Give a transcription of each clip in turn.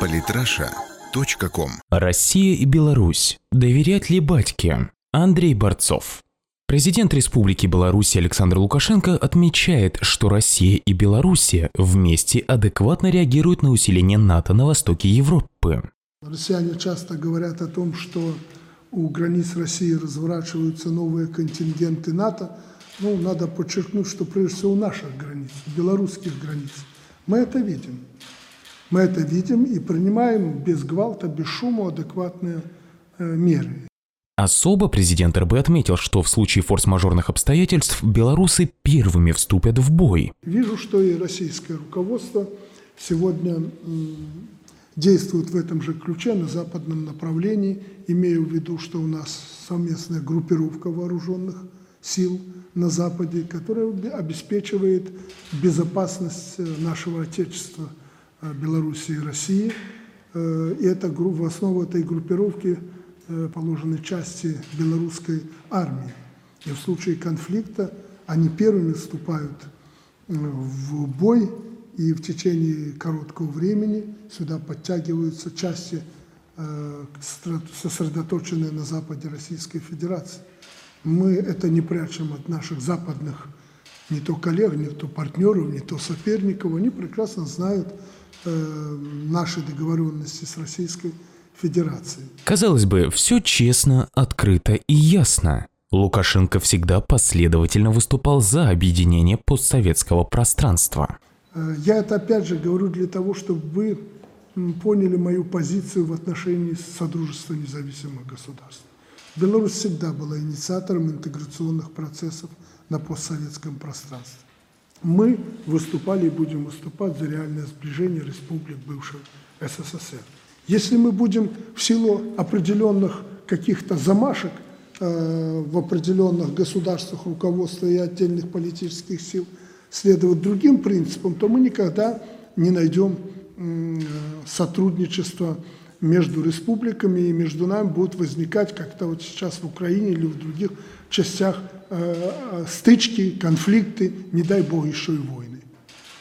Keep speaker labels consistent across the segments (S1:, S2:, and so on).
S1: Политраша.ком
S2: Россия и Беларусь. Доверять ли батьке? Андрей Борцов. Президент Республики Беларусь Александр Лукашенко отмечает, что Россия и Белоруссия вместе адекватно реагируют на усиление НАТО на востоке Европы.
S3: Россияне часто говорят о том, что у границ России разворачиваются новые контингенты НАТО. Ну, надо подчеркнуть, что прежде всего у наших границ, белорусских границ. Мы это видим. Мы это видим и принимаем без гвалта, без шума адекватные э, меры.
S2: Особо президент РБ отметил, что в случае форс-мажорных обстоятельств белорусы первыми вступят в бой.
S3: Вижу, что и российское руководство сегодня действует в этом же ключе на западном направлении, имею в виду, что у нас совместная группировка вооруженных сил на Западе, которая обеспечивает безопасность э, нашего Отечества, э, Беларуси и России. Э, и это, в основу этой группировки положены части белорусской армии. И в случае конфликта они первыми вступают в бой и в течение короткого времени сюда подтягиваются части, э, сосредоточенные на западе Российской Федерации. Мы это не прячем от наших западных не то коллег, не то партнеров, не то соперников. Они прекрасно знают э, наши договоренности с Российской Федерацией.
S2: Казалось бы, все честно, открыто и ясно. Лукашенко всегда последовательно выступал за объединение постсоветского пространства.
S3: Э, я это опять же говорю для того, чтобы вы поняли мою позицию в отношении Содружества независимых государств. Беларусь всегда была инициатором интеграционных процессов на постсоветском пространстве. Мы выступали и будем выступать за реальное сближение республик бывшего СССР. Если мы будем в силу определенных каких-то замашек э, в определенных государствах руководства и отдельных политических сил – следовать другим принципам, то мы никогда не найдем сотрудничества между республиками, и между нами будут возникать, как-то вот сейчас в Украине или в других частях, э, э, стычки, конфликты, не дай бог еще и войны.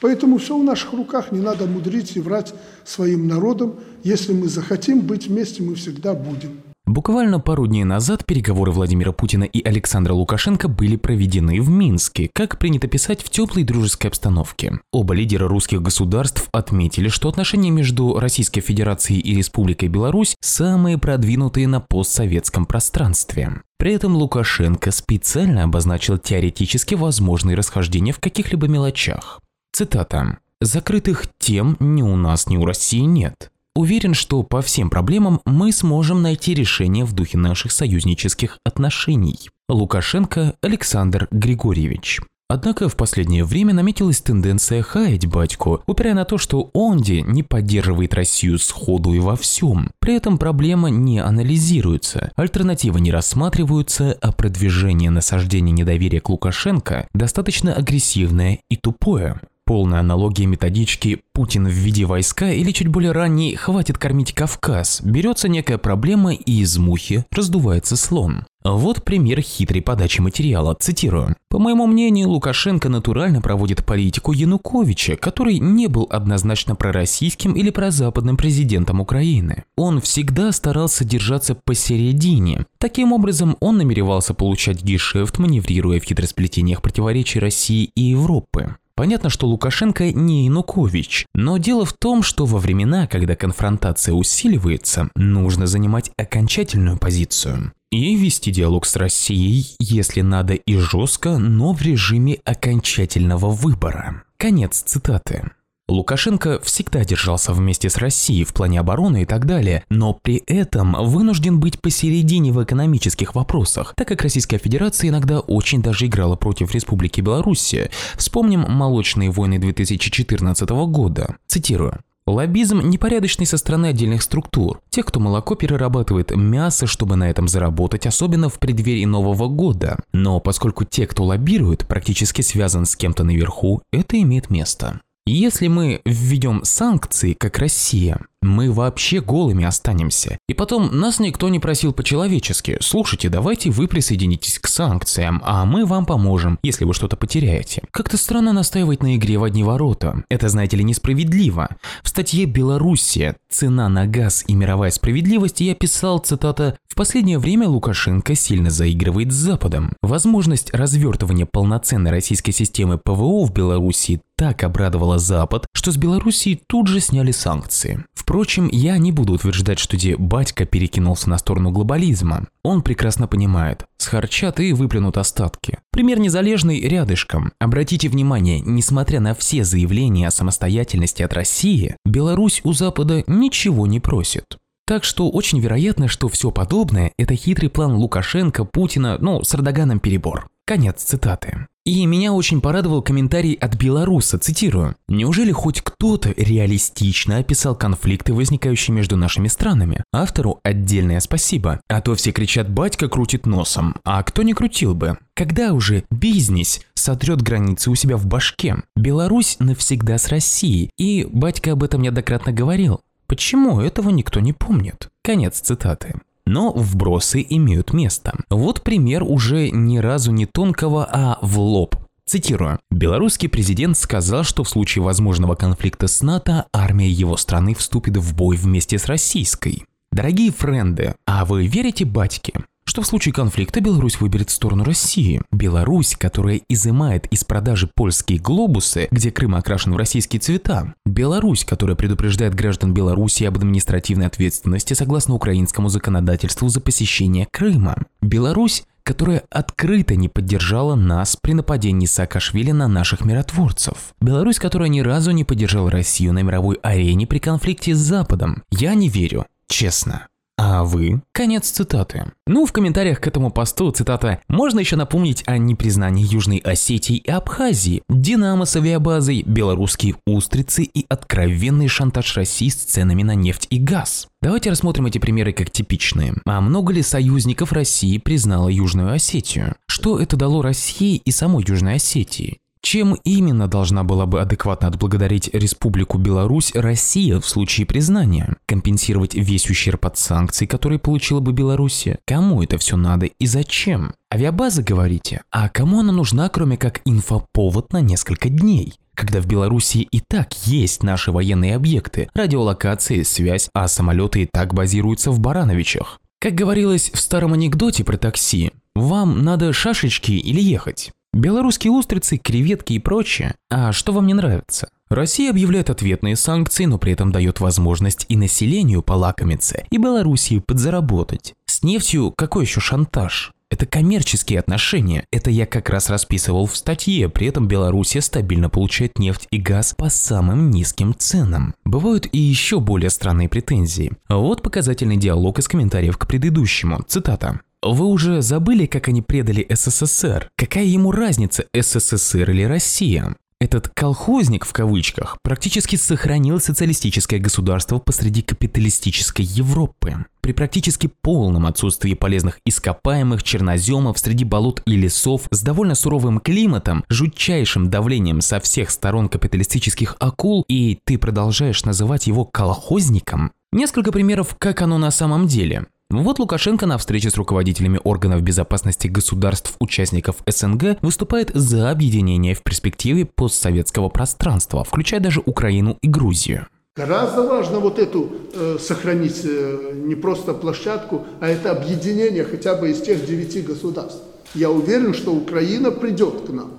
S3: Поэтому все в наших руках, не надо мудрить и врать своим народам. Если мы захотим быть вместе, мы всегда будем.
S2: Буквально пару дней назад переговоры Владимира Путина и Александра Лукашенко были проведены в Минске, как принято писать в теплой дружеской обстановке. Оба лидера русских государств отметили, что отношения между Российской Федерацией и Республикой Беларусь самые продвинутые на постсоветском пространстве. При этом Лукашенко специально обозначил теоретически возможные расхождения в каких-либо мелочах. Цитата. «Закрытых тем ни у нас, ни у России нет. Уверен, что по всем проблемам мы сможем найти решение в духе наших союзнических отношений. Лукашенко Александр Григорьевич. Однако в последнее время наметилась тенденция хаять батьку, упирая на то, что Онди не поддерживает Россию сходу и во всем. При этом проблема не анализируется, альтернативы не рассматриваются, а продвижение насаждения недоверия к Лукашенко достаточно агрессивное и тупое полная аналогия методички «Путин в виде войска» или чуть более ранний «Хватит кормить Кавказ» берется некая проблема и из мухи раздувается слон. Вот пример хитрой подачи материала, цитирую. «По моему мнению, Лукашенко натурально проводит политику Януковича, который не был однозначно пророссийским или прозападным президентом Украины. Он всегда старался держаться посередине. Таким образом, он намеревался получать гешефт, маневрируя в хитросплетениях противоречий России и Европы. Понятно, что Лукашенко не Янукович, но дело в том, что во времена, когда конфронтация усиливается, нужно занимать окончательную позицию и вести диалог с Россией, если надо и жестко, но в режиме окончательного выбора. Конец цитаты. Лукашенко всегда держался вместе с Россией в плане обороны и так далее, но при этом вынужден быть посередине в экономических вопросах, так как Российская Федерация иногда очень даже играла против Республики Беларусь. Вспомним молочные войны 2014 года. Цитирую. Лоббизм непорядочный со стороны отдельных структур. Тех, кто молоко перерабатывает мясо, чтобы на этом заработать, особенно в преддверии Нового года. Но поскольку те, кто лоббирует, практически связан с кем-то наверху, это имеет место. Если мы введем санкции, как Россия, мы вообще голыми останемся. И потом, нас никто не просил по-человечески. Слушайте, давайте вы присоединитесь к санкциям, а мы вам поможем, если вы что-то потеряете. Как-то странно настаивать на игре в одни ворота. Это, знаете ли, несправедливо. В статье «Белоруссия. Цена на газ и мировая справедливость» я писал, цитата, «В последнее время Лукашенко сильно заигрывает с Западом. Возможность развертывания полноценной российской системы ПВО в Беларуси так обрадовала Запад, что с Белоруссии тут же сняли санкции. Впрочем, я не буду утверждать, что где батька перекинулся на сторону глобализма. Он прекрасно понимает, схарчат и выплюнут остатки. Пример незалежный рядышком. Обратите внимание, несмотря на все заявления о самостоятельности от России, Беларусь у Запада ничего не просит. Так что очень вероятно, что все подобное – это хитрый план Лукашенко, Путина, ну, с Эрдоганом перебор. Конец цитаты. И меня очень порадовал комментарий от белоруса, цитирую. «Неужели хоть кто-то реалистично описал конфликты, возникающие между нашими странами? Автору отдельное спасибо. А то все кричат «батька крутит носом», а кто не крутил бы? Когда уже бизнес сотрет границы у себя в башке? Беларусь навсегда с Россией, и батька об этом неоднократно говорил. Почему этого никто не помнит? Конец цитаты. Но вбросы имеют место. Вот пример уже ни разу не тонкого, а в лоб. Цитирую. Белорусский президент сказал, что в случае возможного конфликта с НАТО армия его страны вступит в бой вместе с российской. Дорогие френды, а вы верите батьке? Что в случае конфликта Беларусь выберет сторону России. Беларусь, которая изымает из продажи польские глобусы, где Крым окрашен в российские цвета. Беларусь, которая предупреждает граждан Беларуси об административной ответственности согласно украинскому законодательству за посещение Крыма. Беларусь, которая открыто не поддержала нас при нападении Саакашвили на наших миротворцев. Беларусь, которая ни разу не поддержала Россию на мировой арене при конфликте с Западом. Я не верю, честно. А вы? Конец цитаты. Ну, в комментариях к этому посту цитата «Можно еще напомнить о непризнании Южной Осетии и Абхазии, Динамо с авиабазой, белорусские устрицы и откровенный шантаж России с ценами на нефть и газ». Давайте рассмотрим эти примеры как типичные. А много ли союзников России признало Южную Осетию? Что это дало России и самой Южной Осетии? Чем именно должна была бы адекватно отблагодарить Республику Беларусь Россия в случае признания? Компенсировать весь ущерб от санкций, которые получила бы Белоруссия? Кому это все надо и зачем? Авиабаза, говорите? А кому она нужна, кроме как инфоповод на несколько дней? когда в Беларуси и так есть наши военные объекты, радиолокация, связь, а самолеты и так базируются в Барановичах. Как говорилось в старом анекдоте про такси, вам надо шашечки или ехать? Белорусские устрицы, креветки и прочее. А что вам не нравится? Россия объявляет ответные санкции, но при этом дает возможность и населению полакомиться, и Белоруссии подзаработать. С нефтью какой еще шантаж? Это коммерческие отношения. Это я как раз расписывал в статье. При этом Белоруссия стабильно получает нефть и газ по самым низким ценам. Бывают и еще более странные претензии. Вот показательный диалог из комментариев к предыдущему. Цитата. Вы уже забыли, как они предали СССР? Какая ему разница, СССР или Россия? Этот «колхозник» в кавычках практически сохранил социалистическое государство посреди капиталистической Европы. При практически полном отсутствии полезных ископаемых черноземов среди болот и лесов с довольно суровым климатом, жутчайшим давлением со всех сторон капиталистических акул, и ты продолжаешь называть его колхозником? Несколько примеров, как оно на самом деле. Вот Лукашенко на встрече с руководителями органов безопасности государств-участников СНГ выступает за объединение в перспективе постсоветского пространства, включая даже Украину и Грузию.
S3: Гораздо важно вот эту э, сохранить э, не просто площадку, а это объединение хотя бы из тех девяти государств. Я уверен, что Украина придет к нам.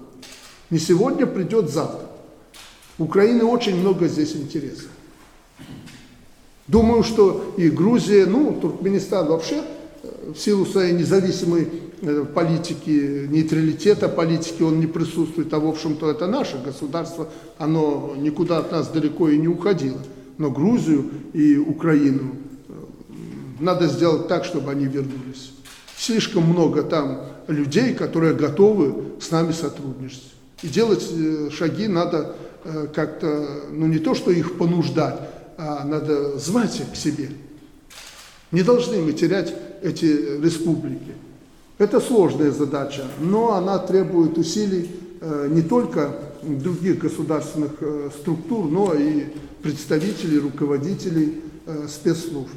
S3: Не сегодня, придет завтра. Украины очень много здесь интереса. Думаю, что и Грузия, ну, Туркменистан вообще э, в силу своей независимой э, политики, нейтралитета политики, он не присутствует, а в общем-то это наше государство, оно никуда от нас далеко и не уходило. Но Грузию и Украину э, надо сделать так, чтобы они вернулись. Слишком много там людей, которые готовы с нами сотрудничать. И делать шаги надо как-то, ну не то, что их понуждать, а надо звать их к себе. Не должны мы терять эти республики. Это сложная задача, но она требует усилий э, не только других государственных э, структур, но и представителей, руководителей э, спецслужб.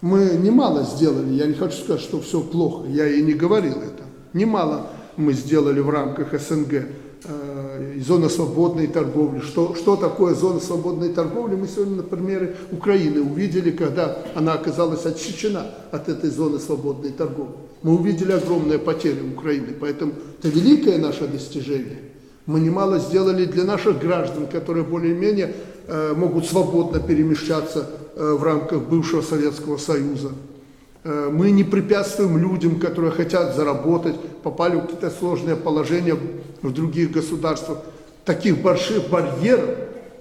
S3: Мы немало сделали, я не хочу сказать, что все плохо, я и не говорил это. Немало мы сделали в рамках СНГ зона свободной торговли. Что, что такое зона свободной торговли, мы сегодня на примере Украины увидели, когда она оказалась отсечена от этой зоны свободной торговли. Мы увидели огромные потери Украины, поэтому это великое наше достижение. Мы немало сделали для наших граждан, которые более-менее э, могут свободно перемещаться э, в рамках бывшего Советского Союза. Э, мы не препятствуем людям, которые хотят заработать, попали в какие-то сложные положения в других государствах. Таких больших барьеров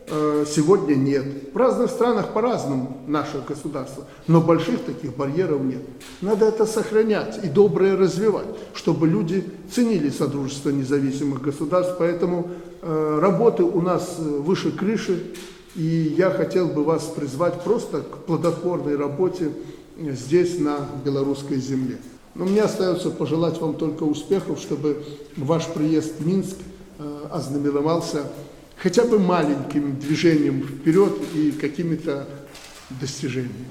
S3: э, сегодня нет. В разных странах по-разному наше государство, но больших таких барьеров нет. Надо это сохранять и доброе развивать, чтобы люди ценили Содружество независимых государств. Поэтому э, работы у нас выше крыши, и я хотел бы вас призвать просто к плодотворной работе здесь, на белорусской земле. Но мне остается пожелать вам только успехов, чтобы ваш приезд в Минск э, ознаменовался хотя бы маленьким движением вперед и какими-то достижениями.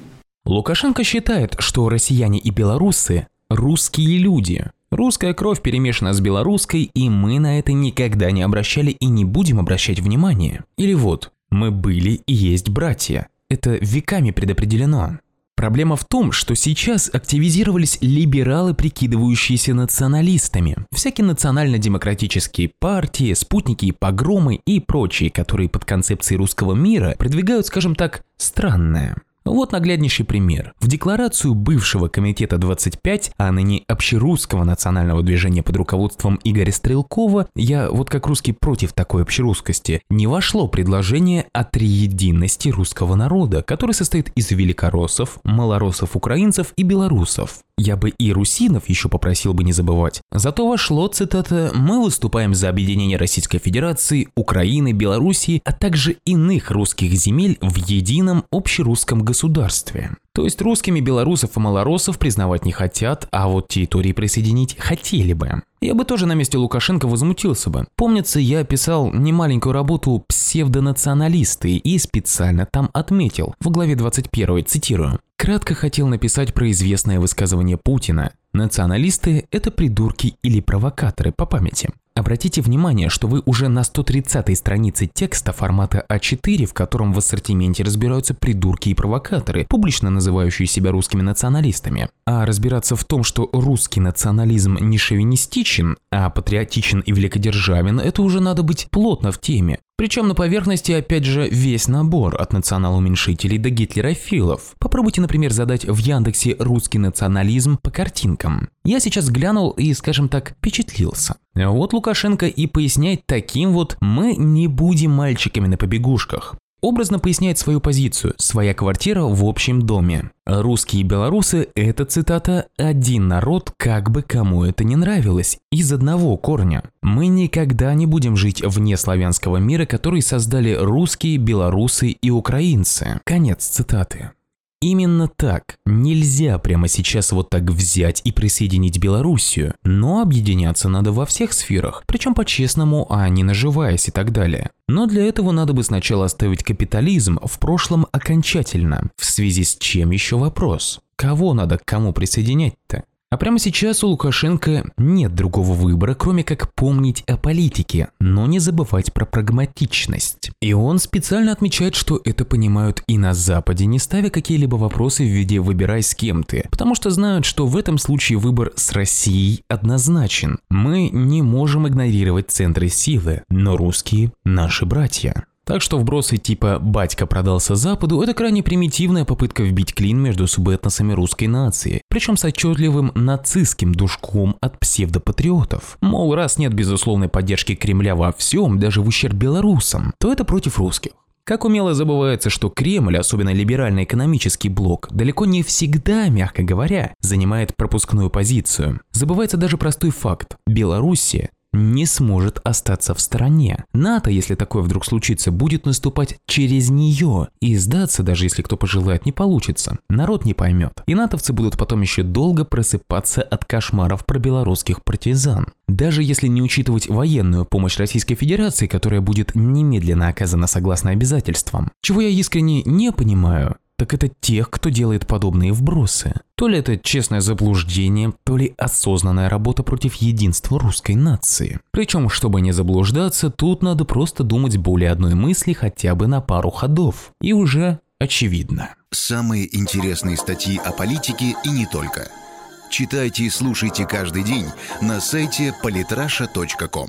S2: Лукашенко считает, что россияне и белорусы – русские люди. Русская кровь перемешана с белорусской, и мы на это никогда не обращали и не будем обращать внимания. Или вот, мы были и есть братья. Это веками предопределено. Проблема в том, что сейчас активизировались либералы, прикидывающиеся националистами. Всякие национально-демократические партии, спутники погромы и прочие, которые под концепцией русского мира продвигают, скажем так, странное. Вот нагляднейший пример. В декларацию бывшего комитета 25, а ныне общерусского национального движения под руководством Игоря Стрелкова, я вот как русский против такой общерусскости, не вошло предложение о триединности русского народа, который состоит из великороссов, малороссов, украинцев и белорусов. Я бы и русинов еще попросил бы не забывать. Зато вошло, цитата, «Мы выступаем за объединение Российской Федерации, Украины, Белоруссии, а также иных русских земель в едином общерусском государстве». То есть русскими белорусов и малоросов признавать не хотят, а вот территории присоединить хотели бы. Я бы тоже на месте Лукашенко возмутился бы. Помнится, я писал немаленькую работу «Псевдонационалисты» и специально там отметил, в главе 21, цитирую, Кратко хотел написать про известное высказывание Путина. Националисты – это придурки или провокаторы по памяти. Обратите внимание, что вы уже на 130-й странице текста формата А4, в котором в ассортименте разбираются придурки и провокаторы, публично называющие себя русскими националистами. А разбираться в том, что русский национализм не шовинистичен, а патриотичен и великодержавен, это уже надо быть плотно в теме. Причем на поверхности опять же весь набор от национал-уменьшителей до гитлерофилов. Попробуйте, например, задать в Яндексе русский национализм по картинкам. Я сейчас глянул и, скажем так, впечатлился. Вот Лукашенко и поясняет таким вот «мы не будем мальчиками на побегушках». Образно поясняет свою позицию «своя квартира в общем доме». Русские и белорусы – это, цитата, «один народ, как бы кому это не нравилось, из одного корня». Мы никогда не будем жить вне славянского мира, который создали русские, белорусы и украинцы. Конец цитаты. Именно так. Нельзя прямо сейчас вот так взять и присоединить Белоруссию, но объединяться надо во всех сферах, причем по-честному, а не наживаясь и так далее. Но для этого надо бы сначала оставить капитализм в прошлом окончательно, в связи с чем еще вопрос. Кого надо к кому присоединять-то? А прямо сейчас у Лукашенко нет другого выбора, кроме как помнить о политике, но не забывать про прагматичность. И он специально отмечает, что это понимают и на Западе, не ставя какие-либо вопросы в виде «выбирай с кем ты», потому что знают, что в этом случае выбор с Россией однозначен. Мы не можем игнорировать центры силы, но русские – наши братья. Так что вбросы типа «батька продался Западу» – это крайне примитивная попытка вбить клин между субэтносами русской нации, причем с отчетливым нацистским душком от псевдопатриотов. Мол, раз нет безусловной поддержки Кремля во всем, даже в ущерб белорусам, то это против русских. Как умело забывается, что Кремль, особенно либеральный экономический блок, далеко не всегда, мягко говоря, занимает пропускную позицию. Забывается даже простой факт. Белоруссия не сможет остаться в стороне. НАТО, если такое вдруг случится, будет наступать через нее. И сдаться, даже если кто пожелает, не получится. Народ не поймет. И натовцы будут потом еще долго просыпаться от кошмаров про белорусских партизан. Даже если не учитывать военную помощь Российской Федерации, которая будет немедленно оказана согласно обязательствам. Чего я искренне не понимаю, так это тех, кто делает подобные вбросы. То ли это честное заблуждение, то ли осознанная работа против единства русской нации. Причем, чтобы не заблуждаться, тут надо просто думать более одной мысли хотя бы на пару ходов. И уже очевидно.
S1: Самые интересные статьи о политике и не только. Читайте и слушайте каждый день на сайте polytrasha.com.